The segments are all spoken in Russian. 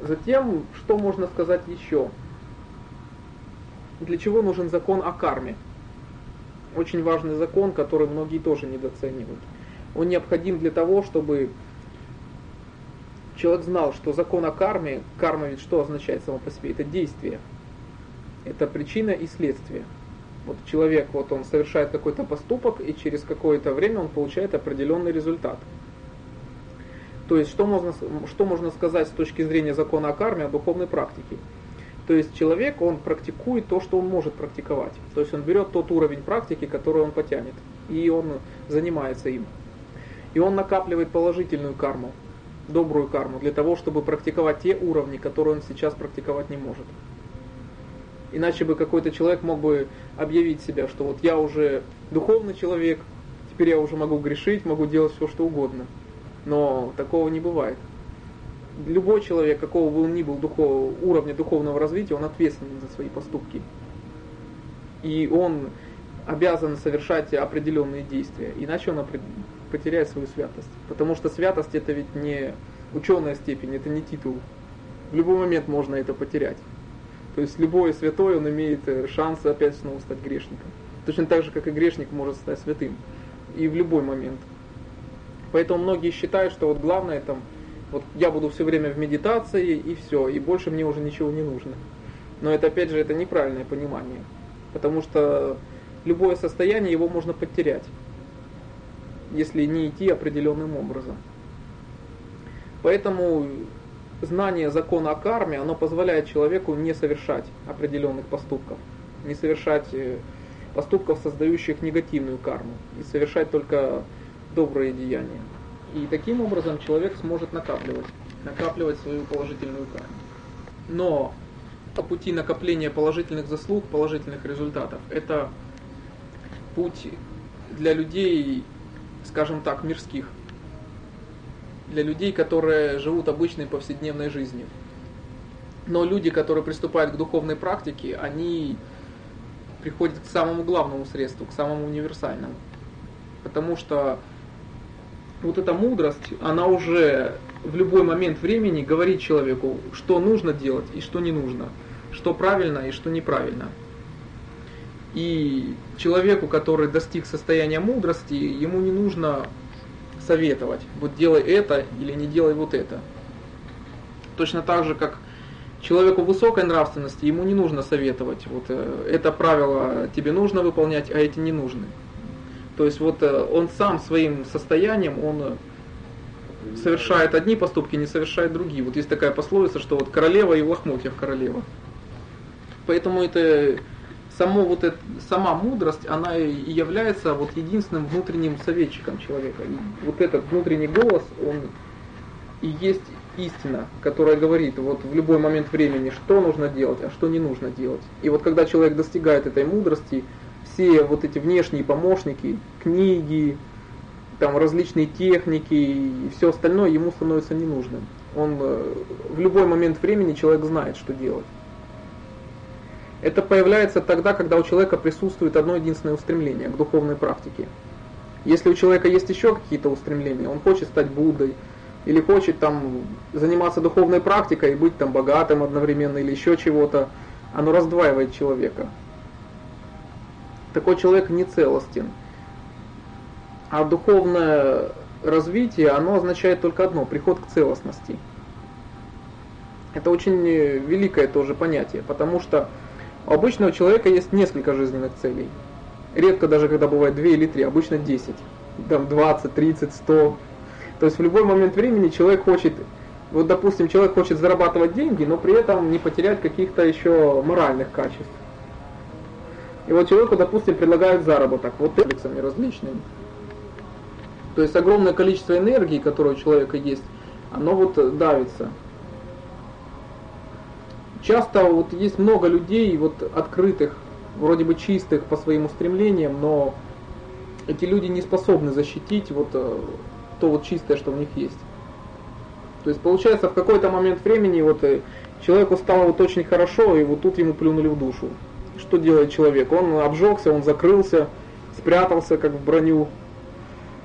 Затем, что можно сказать еще? Для чего нужен закон о карме? Очень важный закон, который многие тоже недооценивают. Он необходим для того, чтобы человек знал, что закон о карме, карма ведь что означает само по себе? Это действие. Это причина и следствие. Вот человек, вот он совершает какой-то поступок, и через какое-то время он получает определенный результат. То есть, что можно, что можно сказать с точки зрения закона о карме, о духовной практике? То есть человек, он практикует то, что он может практиковать. То есть он берет тот уровень практики, который он потянет, и он занимается им. И он накапливает положительную карму, добрую карму, для того, чтобы практиковать те уровни, которые он сейчас практиковать не может. Иначе бы какой-то человек мог бы объявить себя, что вот я уже духовный человек, теперь я уже могу грешить, могу делать все, что угодно. Но такого не бывает. Любой человек, какого бы он ни был духов, уровня духовного развития, он ответственен за свои поступки. И он обязан совершать определенные действия, иначе он потеряет свою святость. Потому что святость это ведь не ученая степень, это не титул. В любой момент можно это потерять. То есть любой святой, он имеет э, шанс опять снова стать грешником. Точно так же, как и грешник может стать святым. И в любой момент. Поэтому многие считают, что вот главное там, вот я буду все время в медитации и все, и больше мне уже ничего не нужно. Но это опять же это неправильное понимание. Потому что любое состояние его можно потерять, если не идти определенным образом. Поэтому знание закона о карме, оно позволяет человеку не совершать определенных поступков, не совершать э, поступков, создающих негативную карму, и совершать только добрые деяния. И таким образом человек сможет накапливать, накапливать свою положительную карму. Но по пути накопления положительных заслуг, положительных результатов, это путь для людей, скажем так, мирских для людей, которые живут обычной повседневной жизнью. Но люди, которые приступают к духовной практике, они приходят к самому главному средству, к самому универсальному. Потому что вот эта мудрость, она уже в любой момент времени говорит человеку, что нужно делать и что не нужно, что правильно и что неправильно. И человеку, который достиг состояния мудрости, ему не нужно советовать, вот делай это или не делай вот это. Точно так же, как человеку высокой нравственности, ему не нужно советовать, вот э, это правило тебе нужно выполнять, а эти не нужны. То есть вот э, он сам своим состоянием, он э, совершает одни поступки, не совершает другие. Вот есть такая пословица, что вот королева и в лохмотьях королева. Поэтому это само вот это, сама мудрость, она и является вот единственным внутренним советчиком человека. И вот этот внутренний голос, он и есть истина, которая говорит вот в любой момент времени, что нужно делать, а что не нужно делать. И вот когда человек достигает этой мудрости, все вот эти внешние помощники, книги, там различные техники и все остальное ему становится ненужным. Он э, в любой момент времени человек знает, что делать. Это появляется тогда, когда у человека присутствует одно единственное устремление к духовной практике. Если у человека есть еще какие-то устремления, он хочет стать Буддой, или хочет там заниматься духовной практикой и быть там богатым одновременно или еще чего-то, оно раздваивает человека. Такой человек не целостен. А духовное развитие, оно означает только одно, приход к целостности. Это очень великое тоже понятие, потому что у обычного человека есть несколько жизненных целей. Редко даже, когда бывает 2 или 3, обычно 10. Там 20, 30, 100. То есть в любой момент времени человек хочет, вот допустим, человек хочет зарабатывать деньги, но при этом не потерять каких-то еще моральных качеств. И вот человеку, допустим, предлагают заработок, вот комплексами различными. То есть огромное количество энергии, которое у человека есть, оно вот давится. Часто вот есть много людей вот открытых, вроде бы чистых по своим устремлениям, но эти люди не способны защитить вот э, то вот чистое, что в них есть. То есть получается в какой-то момент времени вот э, человеку стало вот очень хорошо, и вот тут ему плюнули в душу. Что делает человек? Он обжегся, он закрылся, спрятался как в броню.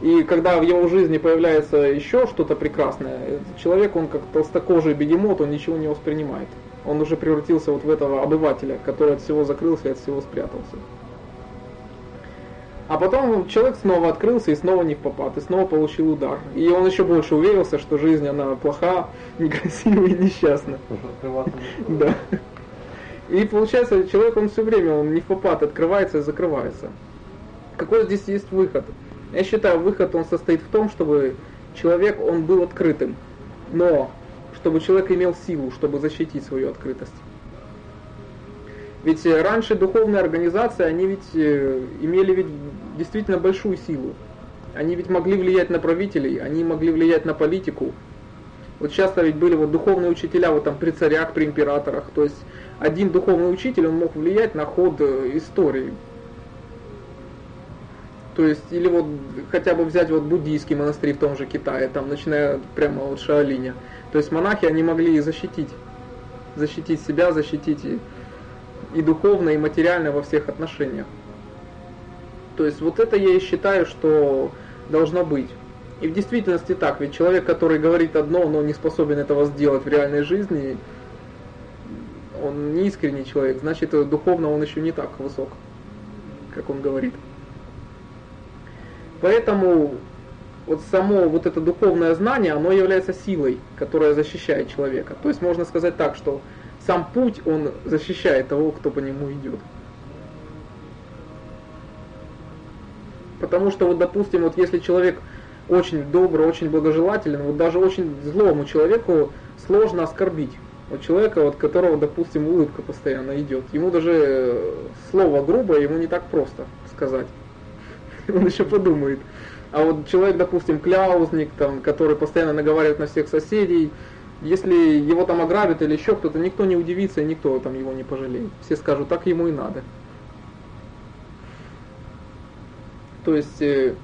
И когда в его жизни появляется еще что-то прекрасное, человек, он как толстокожий бегемот, он ничего не воспринимает. Он уже превратился вот в этого обывателя, который от всего закрылся и от всего спрятался. А потом человек снова открылся и снова не в попад, и снова получил удар. И он еще больше уверился, что жизнь, она плоха, некрасивая и несчастна. Да. И получается, человек, он все время, он не в попад, открывается и закрывается. Какой здесь есть выход? Я считаю, выход он состоит в том, чтобы человек, он был открытым. Но, чтобы человек имел силу, чтобы защитить свою открытость. Ведь э, раньше духовные организации, они ведь э, имели ведь действительно большую силу. Они ведь могли влиять на правителей, они могли влиять на политику. Вот часто ведь были вот духовные учителя вот там при царях, при императорах. То есть один духовный учитель, он мог влиять на ход э, истории. То есть, или вот хотя бы взять вот буддийский монастырь в том же Китае, там начиная прямо от Шаолиня. То есть монахи, они могли защитить, защитить себя, защитить и духовно, и материально во всех отношениях. То есть вот это я и считаю, что должно быть. И в действительности так, ведь человек, который говорит одно, но не способен этого сделать в реальной жизни, он не искренний человек, значит духовно он еще не так высок, как он говорит. Поэтому вот само вот это духовное знание, оно является силой, которая защищает человека. То есть можно сказать так, что сам путь, он защищает того, кто по нему идет. Потому что вот, допустим, вот если человек очень добрый, очень благожелателен, вот даже очень злому человеку сложно оскорбить. Вот человека, вот которого, допустим, улыбка постоянно идет. Ему даже э, слово грубое, ему не так просто сказать. Он еще подумает. А вот человек, допустим, кляузник, там, который постоянно наговаривает на всех соседей, если его там ограбят или еще кто-то, никто не удивится и никто там его не пожалеет. Все скажут, так ему и надо. То есть, э,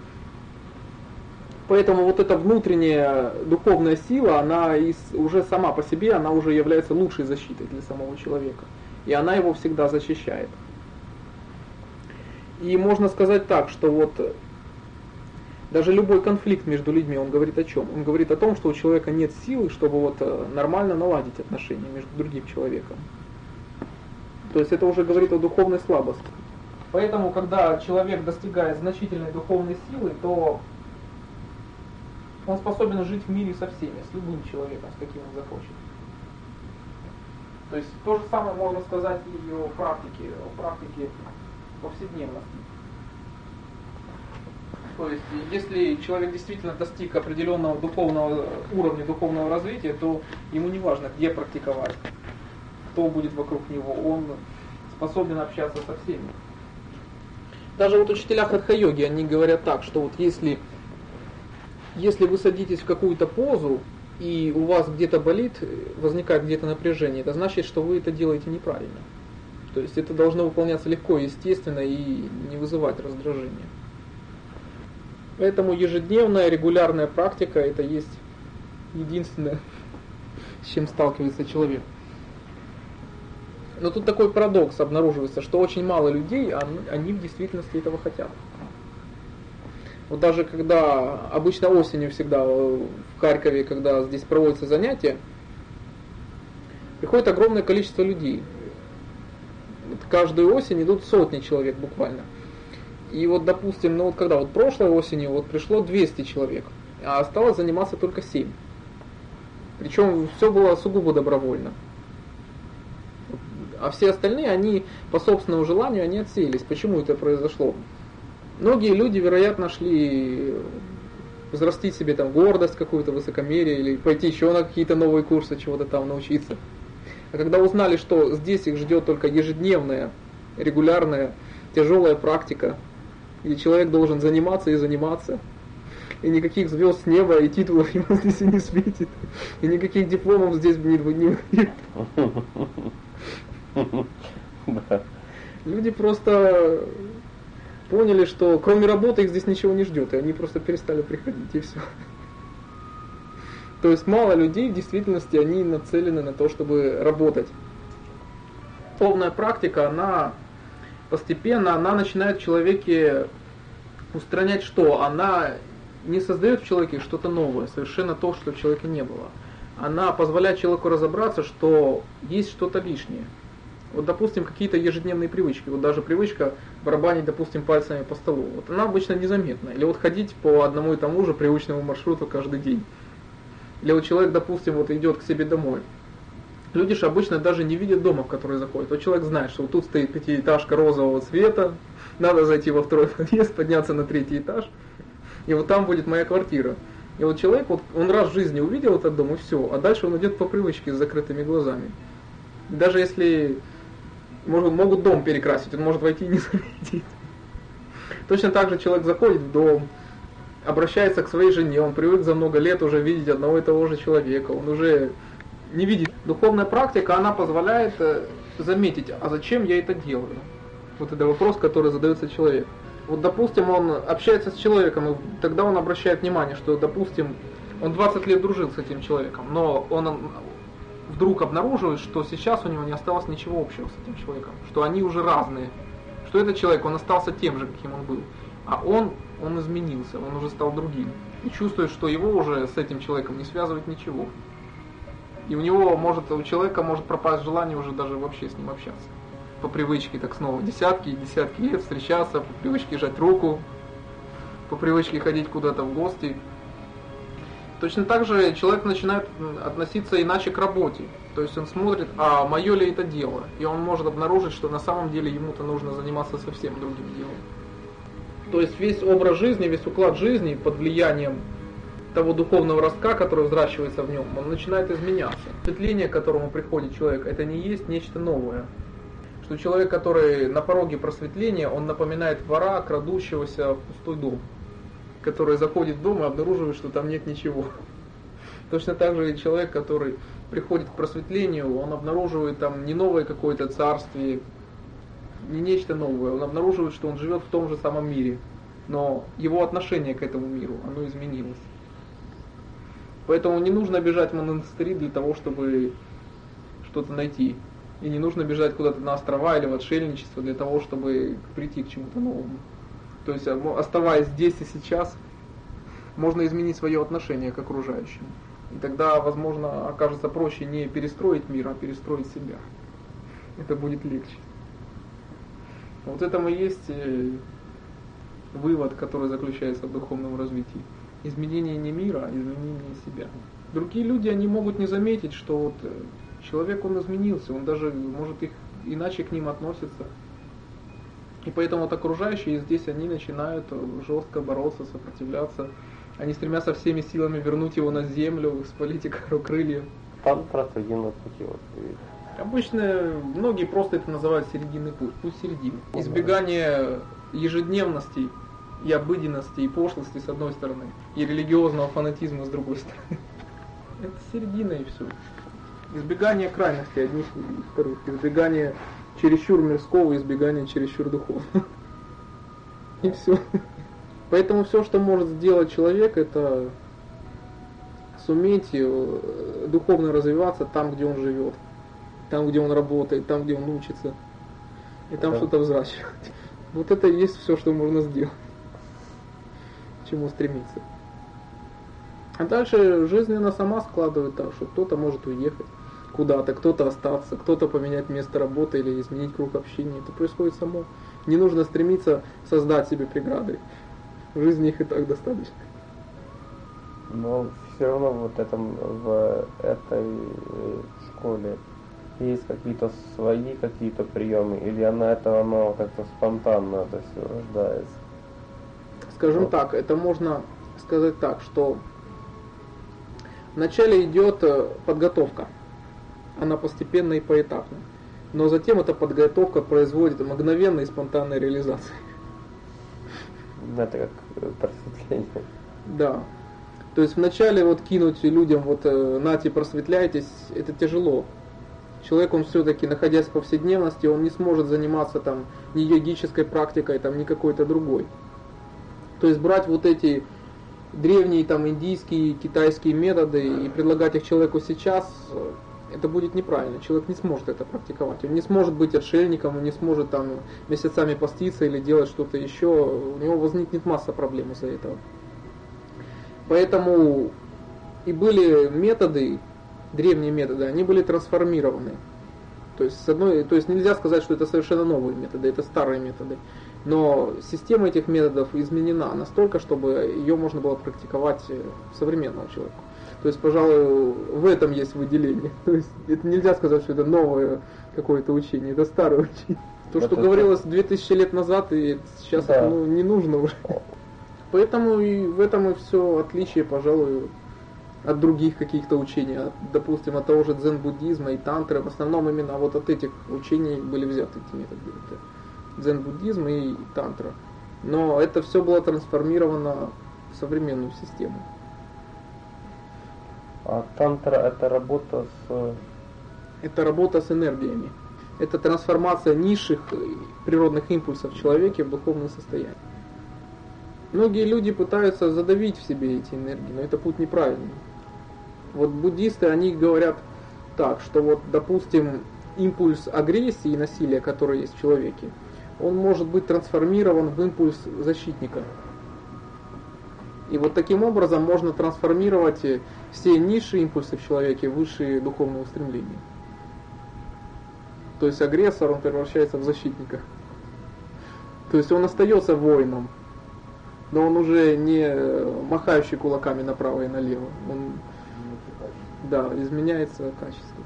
поэтому вот эта внутренняя духовная сила, она из, уже сама по себе, она уже является лучшей защитой для самого человека. И она его всегда защищает. И можно сказать так, что вот даже любой конфликт между людьми, он говорит о чем? Он говорит о том, что у человека нет силы, чтобы вот э, нормально наладить отношения между другим человеком. То есть это уже говорит о духовной слабости. Поэтому, когда человек достигает значительной духовной силы, то он способен жить в мире со всеми, с любым человеком, с каким он захочет. То есть то же самое можно сказать и о практике, о практике повседневности. То есть, если человек действительно достиг определенного духовного уровня духовного развития, то ему не важно, где практиковать, кто будет вокруг него, он способен общаться со всеми. Даже вот учителя хатха-йоги, они говорят так, что вот если, если вы садитесь в какую-то позу, и у вас где-то болит, возникает где-то напряжение, это значит, что вы это делаете неправильно. То есть это должно выполняться легко, естественно и не вызывать раздражения. Поэтому ежедневная регулярная практика это есть единственное, с чем сталкивается человек. Но тут такой парадокс обнаруживается, что очень мало людей, они в действительности этого хотят. Вот даже когда, обычно осенью всегда в Харькове, когда здесь проводятся занятия, приходит огромное количество людей. Вот каждую осень идут сотни человек буквально. И вот, допустим, ну вот когда вот прошлой осенью вот пришло 200 человек, а осталось заниматься только 7. Причем все было сугубо добровольно. А все остальные, они по собственному желанию, они отсеялись. Почему это произошло? Многие люди, вероятно, шли взрастить себе там гордость какую-то, высокомерие, или пойти еще на какие-то новые курсы, чего-то там научиться. А когда узнали, что здесь их ждет только ежедневная, регулярная, тяжелая практика, где человек должен заниматься и заниматься. И никаких звезд с неба и титулов ему здесь и не светит. И никаких дипломов здесь не будет. Люди просто поняли, что кроме работы их здесь ничего не ждет, и они просто перестали приходить, и все. То есть мало людей в действительности, они нацелены на то, чтобы работать. Полная практика, она постепенно она начинает в человеке устранять что? Она не создает в человеке что-то новое, совершенно то, что в человеке не было. Она позволяет человеку разобраться, что есть что-то лишнее. Вот, допустим, какие-то ежедневные привычки. Вот даже привычка барабанить, допустим, пальцами по столу. Вот она обычно незаметна. Или вот ходить по одному и тому же привычному маршруту каждый день. Или вот человек, допустим, вот идет к себе домой. Люди же обычно даже не видят дома, в который заходит. Вот человек знает, что вот тут стоит пятиэтажка розового цвета, надо зайти во второй подъезд, подняться на третий этаж, и вот там будет моя квартира. И вот человек, вот, он раз в жизни увидел этот дом, и все, а дальше он идет по привычке с закрытыми глазами. Даже если может, могут дом перекрасить, он может войти и не заметить. Точно так же человек заходит в дом, обращается к своей жене, он привык за много лет уже видеть одного и того же человека, он уже не видит. Духовная практика, она позволяет э, заметить, а зачем я это делаю? Вот это вопрос, который задается человек. Вот, допустим, он общается с человеком, и тогда он обращает внимание, что, допустим, он 20 лет дружил с этим человеком, но он вдруг обнаруживает, что сейчас у него не осталось ничего общего с этим человеком, что они уже разные, что этот человек, он остался тем же, каким он был, а он, он изменился, он уже стал другим, и чувствует, что его уже с этим человеком не связывает ничего. И у него может, у человека может пропасть желание уже даже вообще с ним общаться. По привычке так снова десятки и десятки лет встречаться, по привычке жать руку, по привычке ходить куда-то в гости. Точно так же человек начинает относиться иначе к работе. То есть он смотрит, а мое ли это дело? И он может обнаружить, что на самом деле ему-то нужно заниматься совсем другим делом. То есть весь образ жизни, весь уклад жизни под влиянием того духовного ростка, который взращивается в нем, он начинает изменяться. Осветление, к которому приходит человек, это не есть нечто новое. Что человек, который на пороге просветления, он напоминает вора, крадущегося в пустой дом, который заходит в дом и обнаруживает, что там нет ничего. Точно так же и человек, который приходит к просветлению, он обнаруживает там не новое какое-то царствие, не нечто новое, он обнаруживает, что он живет в том же самом мире, но его отношение к этому миру, оно изменилось. Поэтому не нужно бежать в монастыри для того, чтобы что-то найти. И не нужно бежать куда-то на острова или в отшельничество для того, чтобы прийти к чему-то новому. То есть, оставаясь здесь и сейчас, можно изменить свое отношение к окружающим. И тогда, возможно, окажется проще не перестроить мир, а перестроить себя. Это будет легче. Вот это и есть э, вывод, который заключается в духовном развитии изменение не мира, а изменение себя. Другие люди, они могут не заметить, что вот э, человек, он изменился, он даже, может, их иначе к ним относится. И поэтому вот окружающие здесь, они начинают э, жестко бороться, сопротивляться. Они стремятся всеми силами вернуть его на землю, спалить и кору крылья. Там просто один пути. Вот. Обычно многие просто это называют серединный путь, путь середины. Избегание ежедневностей и обыденности, и пошлости с одной стороны, и религиозного фанатизма с другой стороны. Это середина и все. Избегание крайности одних и вторых. Избегание чересчур мирского, избегание чересчур духовного. И все. Поэтому все, что может сделать человек, это суметь э, духовно развиваться там, где он живет, там, где он работает, там, где он учится, и там да. что-то взращивать. Вот это и есть все, что можно сделать чему стремиться. А дальше жизнь она сама складывает так, что кто-то может уехать куда-то, кто-то остаться, кто-то поменять место работы или изменить круг общения. Это происходит само. Не нужно стремиться создать себе преграды. В жизни их и так достаточно. Но все равно вот этом, в этой школе есть какие-то свои какие-то приемы, или она это оно как-то спонтанно это все рождается? Скажем так, это можно сказать так, что вначале идет э, подготовка, она постепенно и поэтапно. Но затем эта подготовка производит мгновенной и спонтанной реализации. Это как э, просветление. Да. То есть вначале вот кинуть людям вот э, нате просветляйтесь, это тяжело. Человек, он все-таки, находясь в повседневности, он не сможет заниматься там ни йогической практикой, там, ни какой-то другой. То есть брать вот эти древние там индийские, китайские методы и предлагать их человеку сейчас, это будет неправильно. Человек не сможет это практиковать. Он не сможет быть отшельником, он не сможет там месяцами поститься или делать что-то еще. У него возникнет масса проблем из-за этого. Поэтому и были методы, древние методы, они были трансформированы. То есть, с одной, то есть нельзя сказать, что это совершенно новые методы, это старые методы. Но система этих методов изменена настолько, чтобы ее можно было практиковать современного человека. То есть, пожалуй, в этом есть выделение. То есть это нельзя сказать, что это новое какое-то учение, это старое учение. То, что говорилось 2000 лет назад, и сейчас да. это, ну, не нужно уже. Поэтому и в этом и все отличие, пожалуй, от других каких-то учений, от, допустим, от того же дзен-буддизма и тантры, в основном именно вот от этих учений были взяты эти методы. Это дзен-буддизм и тантра. Но это все было трансформировано в современную систему. А тантра это работа с... Это работа с энергиями. Это трансформация низших природных импульсов в человеке в духовное состояние. Многие люди пытаются задавить в себе эти энергии, но это путь неправильный. Вот буддисты, они говорят так, что вот, допустим, импульс агрессии и насилия, который есть в человеке, он может быть трансформирован в импульс защитника. И вот таким образом можно трансформировать все низшие импульсы в человеке в высшие духовные устремления. То есть агрессор, он превращается в защитника. То есть он остается воином, но он уже не махающий кулаками направо и налево. Он да, изменяется качество.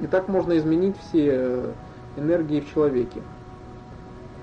И так можно изменить все энергии в человеке.